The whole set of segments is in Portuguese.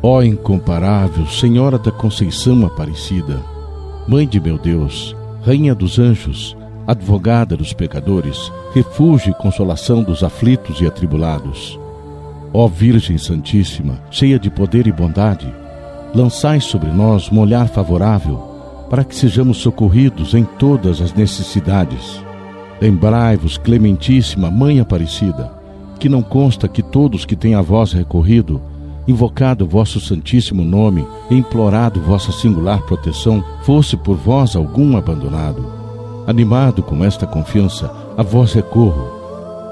Ó incomparável Senhora da Conceição Aparecida, Mãe de meu Deus, Rainha dos anjos, advogada dos pecadores, refúgio e consolação dos aflitos e atribulados. Ó Virgem Santíssima, cheia de poder e bondade, lançai sobre nós um olhar favorável para que sejamos socorridos em todas as necessidades. Lembrai-vos, Clementíssima Mãe Aparecida, que não consta que todos que têm a vós recorrido, invocado vosso santíssimo nome e implorado vossa singular proteção, fosse por vós algum abandonado. Animado com esta confiança, a vós recorro.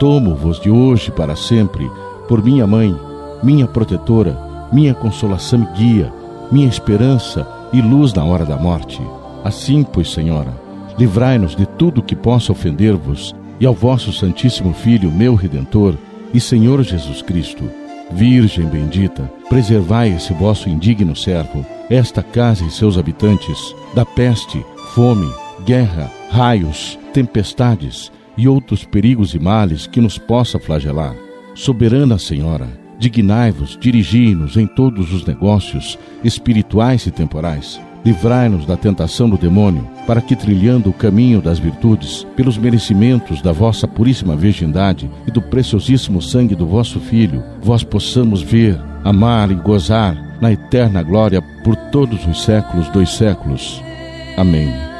Tomo-vos de hoje para sempre, por minha mãe, minha protetora, minha consolação e guia, minha esperança e luz na hora da morte. Assim, pois, Senhora, livrai-nos de tudo que possa ofender-vos e ao vosso Santíssimo Filho, meu Redentor e Senhor Jesus Cristo. Virgem bendita, preservai esse vosso indigno servo, esta casa e seus habitantes, da peste, fome, guerra, raios, tempestades e outros perigos e males que nos possa flagelar. Soberana Senhora, dignai-vos, dirigi-nos em todos os negócios, espirituais e temporais. Livrai-nos da tentação do demônio, para que, trilhando o caminho das virtudes, pelos merecimentos da vossa puríssima virgindade e do preciosíssimo sangue do vosso Filho, vós possamos ver, amar e gozar na eterna glória por todos os séculos dos séculos. Amém.